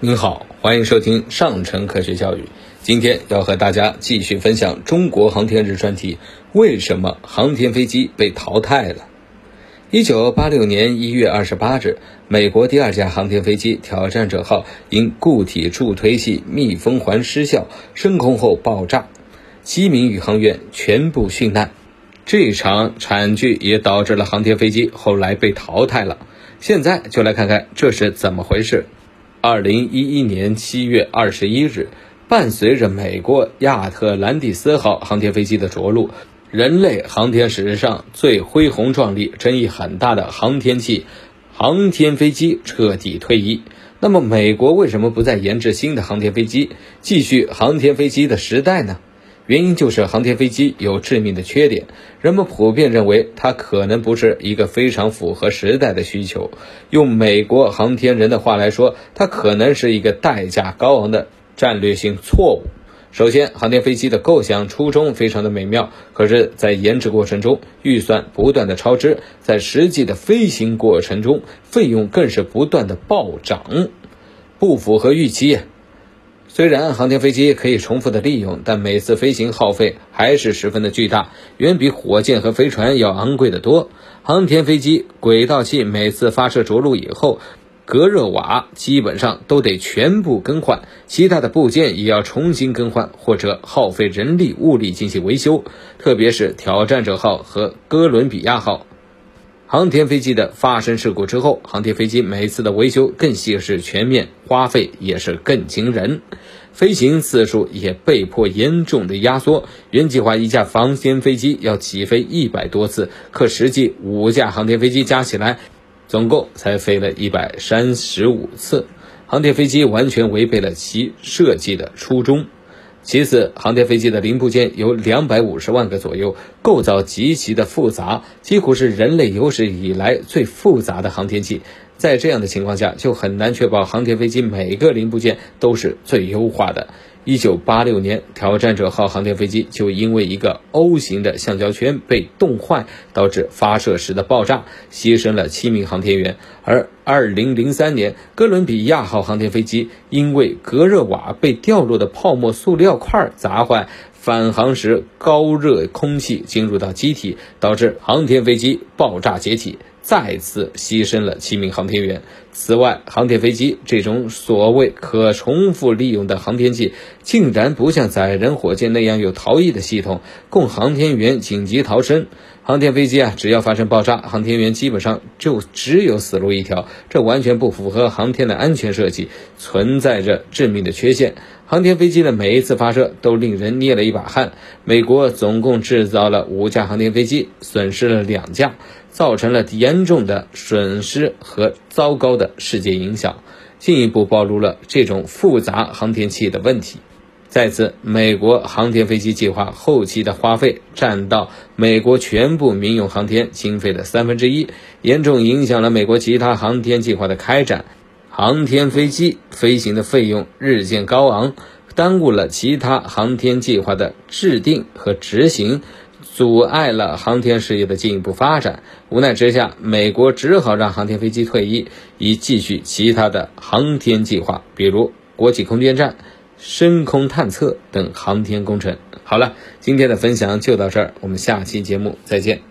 您好，欢迎收听上乘科学教育。今天要和大家继续分享中国航天日专题：为什么航天飞机被淘汰了？一九八六年一月二十八日，美国第二架航天飞机挑战者号因固体助推器密封环失效，升空后爆炸，七名宇航员全部殉难。这场惨剧也导致了航天飞机后来被淘汰了。现在就来看看这是怎么回事。二零一一年七月二十一日，伴随着美国亚特兰蒂斯号航天飞机的着陆，人类航天史上最恢宏壮丽、争议很大的航天器——航天飞机彻底退役。那么，美国为什么不再研制新的航天飞机，继续航天飞机的时代呢？原因就是航天飞机有致命的缺点，人们普遍认为它可能不是一个非常符合时代的需求。用美国航天人的话来说，它可能是一个代价高昂的战略性错误。首先，航天飞机的构想初衷非常的美妙，可是，在研制过程中预算不断的超支，在实际的飞行过程中费用更是不断的暴涨，不符合预期。虽然航天飞机可以重复的利用，但每次飞行耗费还是十分的巨大，远比火箭和飞船要昂贵的多。航天飞机轨道器每次发射着陆以后，隔热瓦基本上都得全部更换，其他的部件也要重新更换，或者耗费人力物力进行维修。特别是挑战者号和哥伦比亚号。航天飞机的发生事故之后，航天飞机每次的维修更细致全面，花费也是更惊人，飞行次数也被迫严重的压缩。原计划一架航天飞机要起飞一百多次，可实际五架航天飞机加起来，总共才飞了一百三十五次，航天飞机完全违背了其设计的初衷。其次，航天飞机的零部件有两百五十万个左右，构造极其的复杂，几乎是人类有史以来最复杂的航天器。在这样的情况下，就很难确保航天飞机每个零部件都是最优化的。一九八六年，挑战者号航天飞机就因为一个 O 型的橡胶圈被冻坏，导致发射时的爆炸，牺牲了七名航天员。而二零零三年，哥伦比亚号航天飞机因为隔热瓦被掉落的泡沫塑料块砸坏，返航时高热空气进入到机体，导致航天飞机爆炸解体。再次牺牲了七名航天员。此外，航天飞机这种所谓可重复利用的航天器，竟然不像载人火箭那样有逃逸的系统，供航天员紧急逃生。航天飞机啊，只要发生爆炸，航天员基本上就只有死路一条，这完全不符合航天的安全设计，存在着致命的缺陷。航天飞机的每一次发射都令人捏了一把汗。美国总共制造了五架航天飞机，损失了两架，造成了严重的损失和糟糕的世界影响，进一步暴露了这种复杂航天器的问题。再次，美国航天飞机计划后期的花费占到美国全部民用航天经费的三分之一，严重影响了美国其他航天计划的开展。航天飞机飞行的费用日渐高昂，耽误了其他航天计划的制定和执行，阻碍了航天事业的进一步发展。无奈之下，美国只好让航天飞机退役，以继续其他的航天计划，比如国际空间站。深空探测等航天工程。好了，今天的分享就到这儿，我们下期节目再见。